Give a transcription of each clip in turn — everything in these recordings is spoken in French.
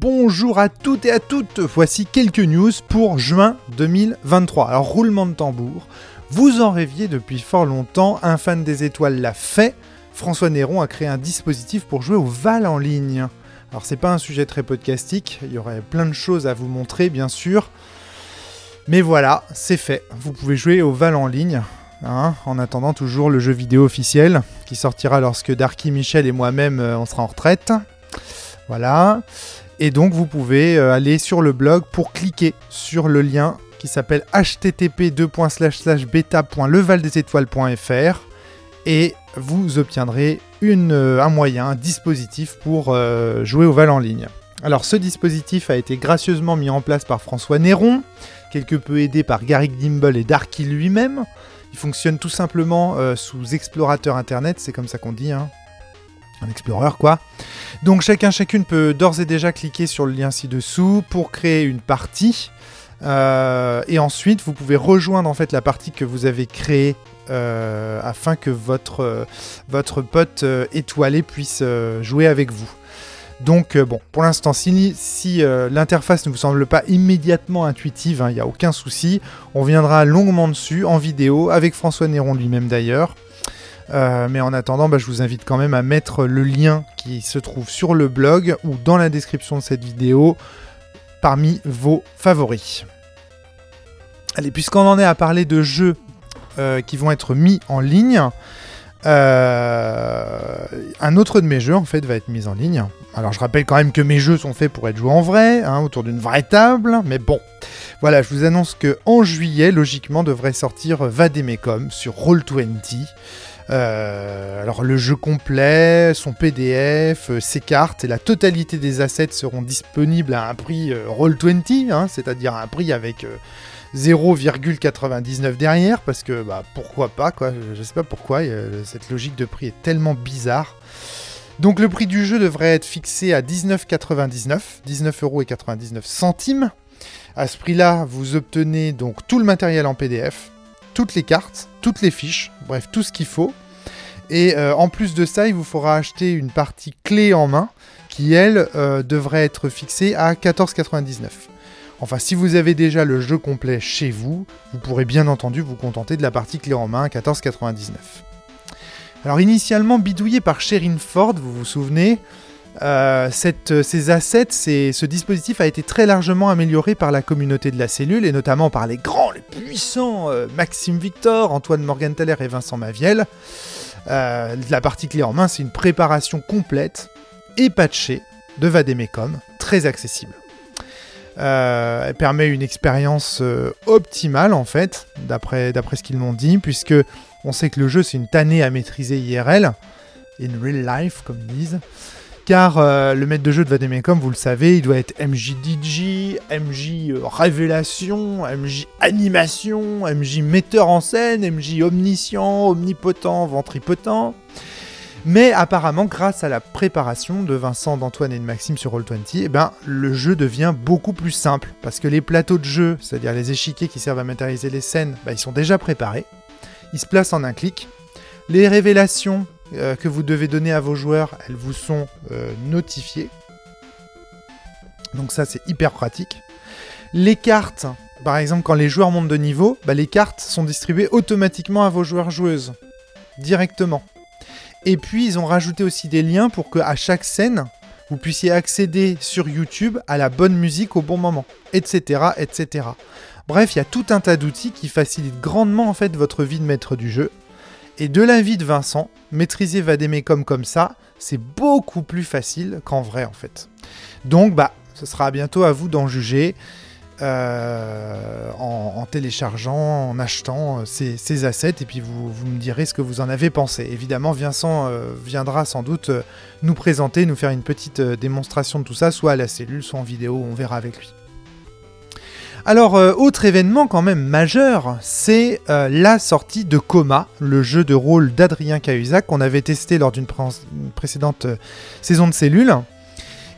Bonjour à toutes et à toutes, voici quelques news pour juin 2023. Alors roulement de tambour, vous en rêviez depuis fort longtemps, un fan des étoiles l'a fait, François Néron a créé un dispositif pour jouer au Val en ligne. Alors c'est pas un sujet très podcastique, il y aurait plein de choses à vous montrer bien sûr, mais voilà, c'est fait, vous pouvez jouer au Val en ligne. Hein, en attendant toujours le jeu vidéo officiel qui sortira lorsque Darky Michel et moi-même euh, on sera en retraite. Voilà. Et donc vous pouvez euh, aller sur le blog pour cliquer sur le lien qui s'appelle http beta.levaldesétoiles.fr et vous obtiendrez euh, un moyen, un dispositif pour euh, jouer au Val en ligne. Alors ce dispositif a été gracieusement mis en place par François Néron, quelque peu aidé par Garrick Dimble et Darky lui-même. Il fonctionne tout simplement sous explorateur internet, c'est comme ça qu'on dit, hein, un explorer quoi. Donc chacun chacune peut d'ores et déjà cliquer sur le lien ci-dessous pour créer une partie. Euh, et ensuite, vous pouvez rejoindre en fait la partie que vous avez créée euh, afin que votre, euh, pote étoilé puisse jouer avec vous. Donc bon, pour l'instant, si, l'interface ne vous semble pas immédiatement intuitive, hein, il n'y a aucun souci, on viendra longuement dessus en vidéo avec François Néron lui-même d'ailleurs. Euh, mais en attendant, bah, je vous invite quand même à mettre le lien qui se trouve sur le blog ou dans la description de cette vidéo parmi vos favoris. Allez, puisqu'on en est à parler de jeux euh, qui vont être mis en ligne, euh, un autre de mes jeux en fait va être mis en ligne. Alors je rappelle quand même que mes jeux sont faits pour être joués en vrai, hein, autour d'une vraie table, mais bon. Voilà, je vous annonce que en juillet, logiquement, devrait sortir Vademecum sur Roll20. Euh, alors le jeu complet, son PDF, euh, ses cartes et la totalité des assets seront disponibles à un prix euh, Roll20, hein, c'est-à-dire un prix avec 0,99 derrière, parce que bah, pourquoi pas, quoi, je sais pas pourquoi, cette logique de prix est tellement bizarre. Donc le prix du jeu devrait être fixé à 19,99, 19,99 centimes. À ce prix-là, vous obtenez donc tout le matériel en PDF, toutes les cartes, toutes les fiches, bref, tout ce qu'il faut. Et euh, en plus de ça, il vous faudra acheter une partie clé en main qui, elle, euh, devrait être fixée à 14,99. Enfin, si vous avez déjà le jeu complet chez vous, vous pourrez bien entendu vous contenter de la partie clé en main à 14,99. Alors initialement bidouillé par Sherin Ford, vous vous souvenez, euh, ces assets, ce dispositif a été très largement amélioré par la communauté de la cellule et notamment par les grands, les puissants Maxime Victor, Antoine Morgenthaler et Vincent Maviel. Euh, la partie clé en main, c'est une préparation complète et patchée de Vademecum, très accessible. Euh, elle permet une expérience euh, optimale en fait, d'après ce qu'ils m'ont dit, puisque on sait que le jeu c'est une tannée à maîtriser IRL, in real life comme ils disent car euh, le maître de jeu de Vademecum, vous le savez, il doit être MJ MJ euh, Révélation, MJ Animation, MJ Metteur en scène, MJ Omniscient, Omnipotent, Ventripotent. Mais apparemment, grâce à la préparation de Vincent, d'Antoine et de Maxime sur Roll20, eh ben, le jeu devient beaucoup plus simple. Parce que les plateaux de jeu, c'est-à-dire les échiquiers qui servent à matérialiser les scènes, bah, ils sont déjà préparés. Ils se placent en un clic. Les révélations, euh, que vous devez donner à vos joueurs, elles vous sont euh, notifiées. Donc ça c'est hyper pratique. Les cartes, par exemple quand les joueurs montent de niveau, bah, les cartes sont distribuées automatiquement à vos joueurs joueuses. Directement. Et puis ils ont rajouté aussi des liens pour que à chaque scène, vous puissiez accéder sur YouTube à la bonne musique au bon moment, etc. etc. Bref, il y a tout un tas d'outils qui facilitent grandement en fait votre vie de maître du jeu. Et de l'avis de Vincent, maîtriser Vademecum comme ça, c'est beaucoup plus facile qu'en vrai en fait. Donc bah, ce sera bientôt à vous d'en juger euh, en, téléchargeant, en achetant euh, ces, assets et puis vous, me direz ce que vous en avez pensé. Évidemment, Vincent euh, viendra sans doute nous présenter, nous faire une petite démonstration de tout ça, soit à la cellule, soit en vidéo, on verra avec lui. Alors, euh, autre événement quand même majeur, c'est euh, la sortie de Coma, le jeu de rôle d'Adrien Cahuzac qu'on avait testé lors d'une précédente euh, saison de cellules.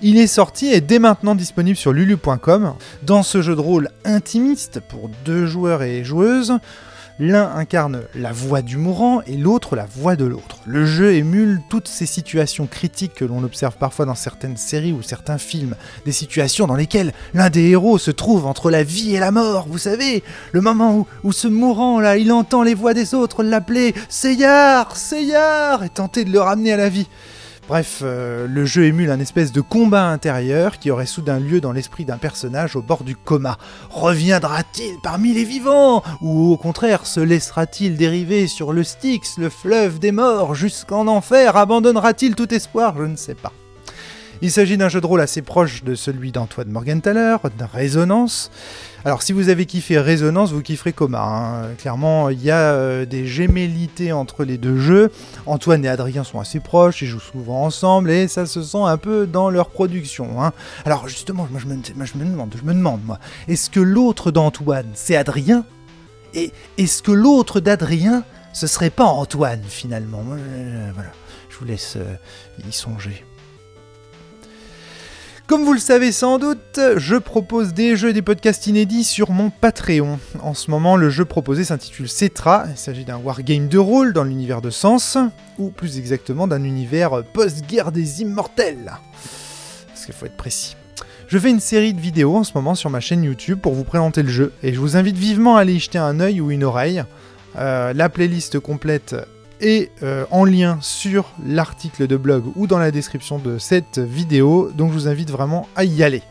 Il est sorti et dès maintenant disponible sur lulu.com. Dans ce jeu de rôle intimiste pour deux joueurs et joueuses, L'un incarne la voix du mourant et l'autre la voix de l'autre. Le jeu émule toutes ces situations critiques que l'on observe parfois dans certaines séries ou certains films. Des situations dans lesquelles l'un des héros se trouve entre la vie et la mort, vous savez. Le moment où, ce mourant là, il entend les voix des autres l'appeler Seyar, Seyar et tenter de le ramener à la vie. Bref, euh, le jeu émule un espèce de combat intérieur qui aurait soudain lieu dans l'esprit d'un personnage au bord du coma. Reviendra-t-il parmi les vivants Ou au contraire, se laissera-t-il dériver sur le Styx, le fleuve des morts, jusqu'en enfer? Abandonnera-t-il tout espoir? Je ne sais pas. Il s'agit d'un jeu de rôle assez proche de celui d'Antoine Morgenthaler, de Résonance. Alors si vous avez kiffé Résonance, vous kifferez Coma. hein. Clairement, il y a euh, des gémellités entre les deux jeux. Antoine et Adrien sont assez proches, ils jouent souvent ensemble et ça se sent un peu dans leur production. hein. Alors justement, je me, demande, je me demande moi, est-ce que l'autre d'Antoine, c'est Adrien? Et est-ce que l'autre d'Adrien, ce serait pas Antoine finalement? Je- Voilà, je vous laisse euh, y songer. Comme vous le savez sans doute, je propose des jeux et des podcasts inédits sur mon Patreon. En ce moment, le jeu proposé s'intitule Cetra. Il s'agit d'un wargame de rôle dans l'univers de Sens, ou plus exactement d'un univers post-guerre des immortels. Parce qu'il faut être précis. Je fais une série de vidéos en ce moment sur ma chaîne YouTube pour vous présenter le jeu, et je vous invite vivement à aller y jeter un œil ou une oreille. Euh, la playlist complète euh, en lien sur l'article de blog ou dans la description de cette vidéo, donc je vous invite vraiment à y aller.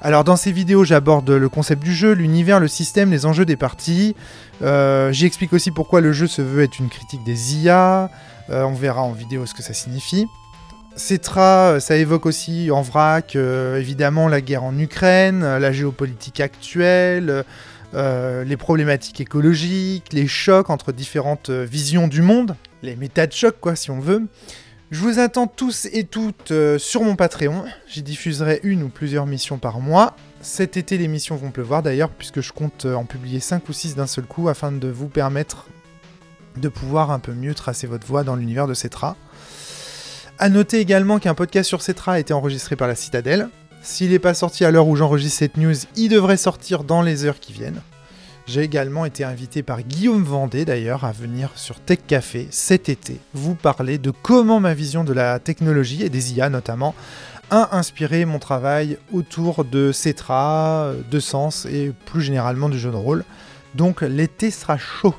Alors dans ces vidéos, j'aborde le concept du jeu, l'univers, le système, les enjeux des parties. Euh, J'y explique aussi pourquoi le jeu se veut être une critique des IA. Euh, on verra en vidéo ce que ça signifie. Cetra, ça évoque aussi en vrac, euh, évidemment, la guerre en Ukraine, euh, la géopolitique actuelle, euh, les problématiques écologiques, les chocs entre différentes euh, visions du monde, les méta de choc, quoi, si on veut. Je vous attends tous et toutes euh, sur mon Patreon. J'y diffuserai une ou plusieurs missions par mois. Cet été, les missions vont pleuvoir d'ailleurs, puisque je compte en publier 5 ou 6 d'un seul coup afin de vous permettre de pouvoir un peu mieux tracer votre voie dans l'univers de Cetra. A noter également qu'un podcast sur Cetra a été enregistré par la Citadelle. S'il n'est pas sorti à l'heure où j'enregistre cette news, il devrait sortir dans les heures qui viennent. J'ai également été invité par Guillaume Vendée d'ailleurs à venir sur Tech Café cet été vous parler de comment ma vision de la technologie et des IA notamment a inspiré mon travail autour de Cetra, de Sens et plus généralement du jeu de rôle. Donc l'été sera chaud.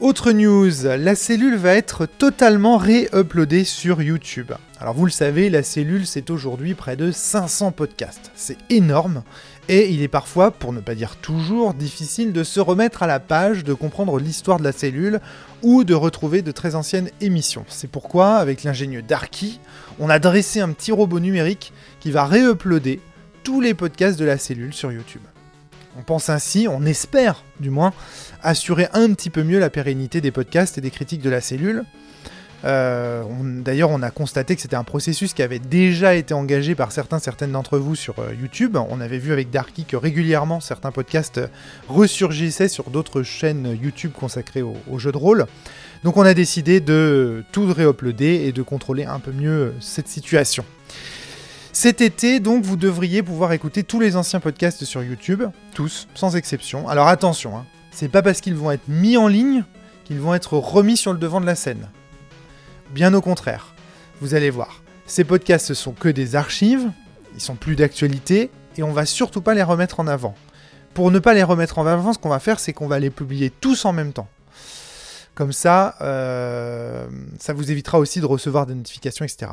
Autre news, la cellule va être totalement ré-uploadée sur YouTube. Alors vous le savez, la cellule c'est aujourd'hui près de 500 podcasts. C'est énorme et il est parfois, pour ne pas dire toujours, difficile de se remettre à la page, de comprendre l'histoire de la cellule ou de retrouver de très anciennes émissions. C'est pourquoi, avec l'ingénieux Darky, on a dressé un petit robot numérique qui va ré-uploader tous les podcasts de la cellule sur YouTube. On pense ainsi, on espère du moins, assurer un petit peu mieux la pérennité des podcasts et des critiques de la cellule. Euh, D'ailleurs, on a constaté que c'était un processus qui avait déjà été engagé par certains, certaines d'entre vous sur euh, YouTube. On avait vu avec Darky que régulièrement certains podcasts ressurgissaient sur d'autres chaînes YouTube consacrées aux, aux jeux de rôle. Donc on a décidé de tout réuploader et de contrôler un peu mieux cette situation. Cet été, donc, vous devriez pouvoir écouter tous les anciens podcasts sur YouTube, tous, sans exception. Alors attention, hein, c'est pas parce qu'ils vont être mis en ligne qu'ils vont être remis sur le devant de la scène. Bien au contraire. Vous allez voir, ces podcasts sont que des archives, ils sont plus d'actualité, et on va surtout pas les remettre en avant. Pour ne pas les remettre en avant, ce qu'on va faire, c'est qu'on va les publier tous en même temps. Comme ça, euh, ça vous évitera aussi de recevoir des notifications, etc.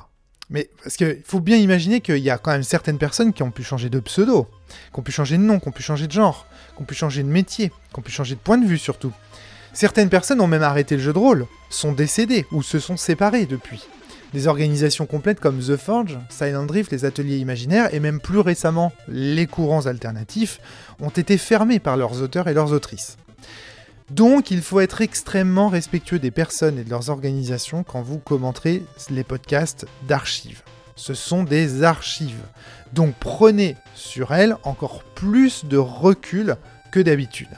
Mais parce qu'il faut bien imaginer qu'il y a quand même certaines personnes qui ont pu changer de pseudo, qui ont pu changer de nom, qui ont pu changer de genre, qui ont pu changer de métier, qui ont pu changer de point de vue surtout. Certaines personnes ont même arrêté le jeu de rôle, sont décédées ou se sont séparées depuis. Des organisations complètes comme The Forge, Silent Drift, les ateliers imaginaires et même plus récemment les courants alternatifs ont été fermés par leurs auteurs et leurs autrices. Donc il faut être extrêmement respectueux des personnes et de leurs organisations quand vous commenterez les podcasts d'archives. Ce sont des archives. Donc prenez sur elles encore plus de recul que d'habitude.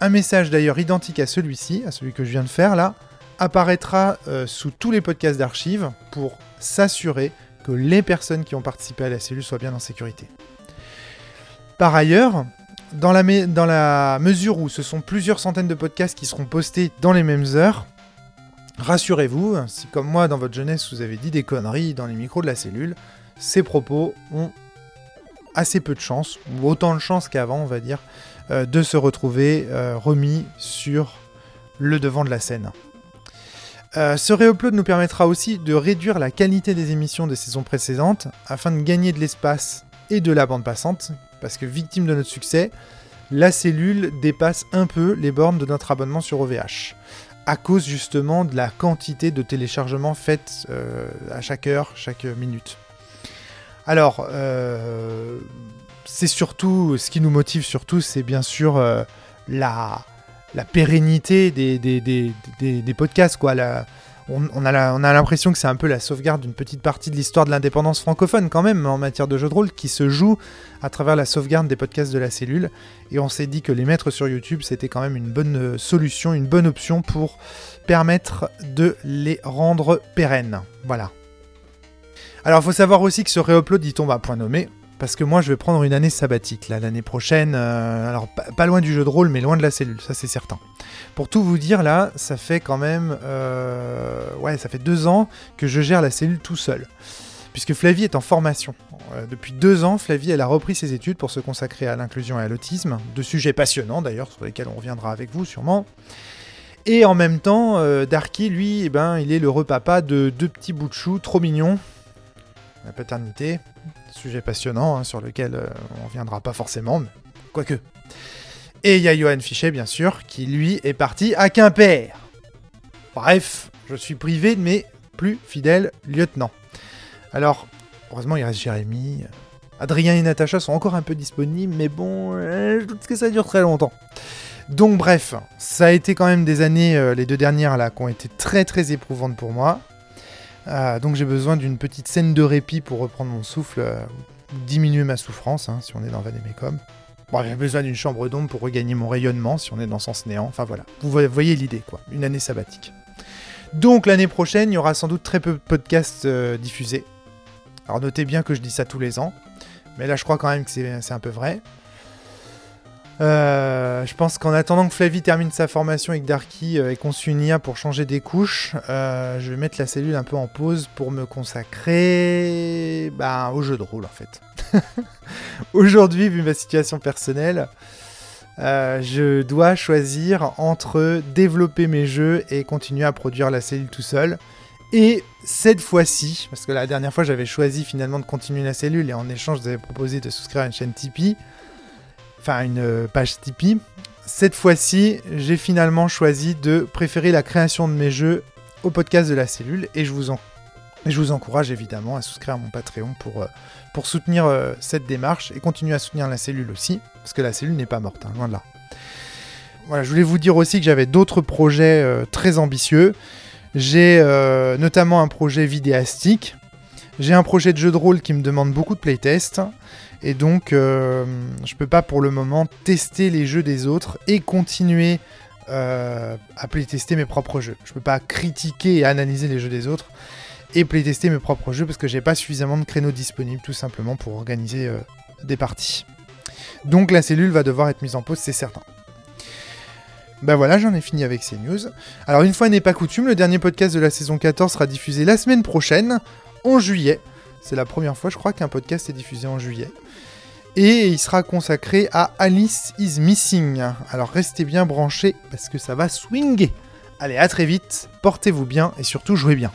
Un message d'ailleurs identique à celui-ci, à celui que je viens de faire là, apparaîtra euh, sous tous les podcasts d'archives pour s'assurer que les personnes qui ont participé à la cellule soient bien en sécurité. Par ailleurs, dans la, mesure où ce sont plusieurs centaines de podcasts qui seront postés dans les mêmes heures, rassurez-vous, si comme moi dans votre jeunesse vous avez dit des conneries dans les micros de la cellule, ces propos ont assez peu de chance, ou autant de chance qu'avant on va dire, euh, de se retrouver euh, remis sur le devant de la scène. Euh, ce réupload nous permettra aussi de réduire la qualité des émissions des saisons précédentes afin de gagner de l'espace et de la bande passante, parce que victime de notre succès, la cellule dépasse un peu les bornes de notre abonnement sur OVH, à cause justement de la quantité de téléchargements faites euh, à chaque heure, chaque minute. Alors, euh, c'est surtout, ce qui nous motive surtout, c'est bien sûr la, la pérennité des, des, podcasts, quoi. On, a l'impression que c'est un peu la sauvegarde d'une petite partie de l'histoire de l'indépendance francophone, quand même, en matière de jeux de rôle, qui se joue à travers la sauvegarde des podcasts de la cellule. Et on s'est dit que les mettre sur YouTube, c'était quand même une bonne euh, solution, une bonne option pour permettre de les rendre pérennes. Voilà. Alors, il faut savoir aussi que ce réupload, il tombe à point nommé parce que moi je vais prendre une année sabbatique l'année prochaine. Euh, alors pas, loin du jeu de rôle, mais loin de la cellule, ça c'est certain. Pour tout vous dire là, ça fait quand même, euh, ouais, ça fait deux ans que je gère la cellule tout seul, puisque Flavie est en formation. Euh, depuis deux ans, Flavie elle a repris ses études pour se consacrer à l'inclusion et à l'autisme, deux sujets passionnants d'ailleurs sur lesquels on reviendra avec vous sûrement. Et en même temps, Darky, lui, eh ben, il est le repapa de deux petits bouts de chou trop mignons. La paternité, sujet passionnant hein, sur lequel euh, on reviendra pas forcément, mais quoique. Et il y a Johan Fichet, bien sûr, qui lui est parti à Quimper. Bref, je suis privé de mes plus fidèles lieutenants. Alors, heureusement, il reste Jérémy. Adrien et Natacha sont encore un peu disponibles, mais bon, euh, je doute que ça dure très longtemps. Donc bref, ça a été quand même des années, euh, les deux dernières là, qui ont été très très éprouvantes pour moi. Ah, donc j'ai besoin d'une petite scène de répit pour reprendre mon souffle, euh, diminuer ma souffrance, hein, si on est dans Vanemecum. Bon, j'ai besoin d'une chambre d'ombre pour regagner mon rayonnement, si on est dans Sens Néant. Enfin voilà, vous voyez l'idée, quoi. Une année sabbatique. Donc l'année prochaine, il y aura sans doute très peu de podcasts euh, diffusés. Alors notez bien que je dis ça tous les ans, mais là je crois quand même que c'est un peu vrai. Euh, je pense qu'en attendant que Flavie termine sa formation avec Darky euh, et qu'on s'unia pour changer des couches, euh, je vais mettre la cellule un peu en pause pour me consacrer bah, au jeu de rôle en fait. Aujourd'hui, vu ma situation personnelle, je dois choisir entre développer mes jeux et continuer à produire la cellule tout seul. Et cette fois-ci, parce que la dernière fois j'avais choisi finalement de continuer la cellule et en échange j'avais proposé de souscrire à une chaîne Tipeee enfin une euh, page Tipeee. Cette fois-ci, j'ai finalement choisi de préférer la création de mes jeux au podcast de la cellule et je vous, encourage évidemment à souscrire à mon Patreon pour, euh, soutenir euh, cette démarche et continuer à soutenir la cellule aussi, parce que la cellule n'est pas morte, hein, loin de là. Voilà, je voulais vous dire aussi que j'avais d'autres projets très ambitieux. J'ai notamment un projet vidéastique. J'ai un projet de jeu de rôle qui me demande beaucoup de playtest. Et donc, euh, je peux pas pour le moment tester les jeux des autres et continuer euh, à playtester mes propres jeux. Je peux pas critiquer et analyser les jeux des autres et playtester mes propres jeux parce que j'ai pas suffisamment de créneaux disponibles tout simplement pour organiser euh, des parties. Donc la cellule va devoir être mise en pause, c'est certain. Ben voilà, j'en ai fini avec ces news. Alors une fois n'est pas coutume, le dernier podcast de la saison 14 sera diffusé la semaine prochaine, en juillet. C'est la première fois, je crois, qu'un podcast est diffusé en juillet. Et il sera consacré à Alice is Missing. Alors restez bien branchés parce que ça va swinguer. Allez, à très vite, portez-vous bien et surtout jouez bien.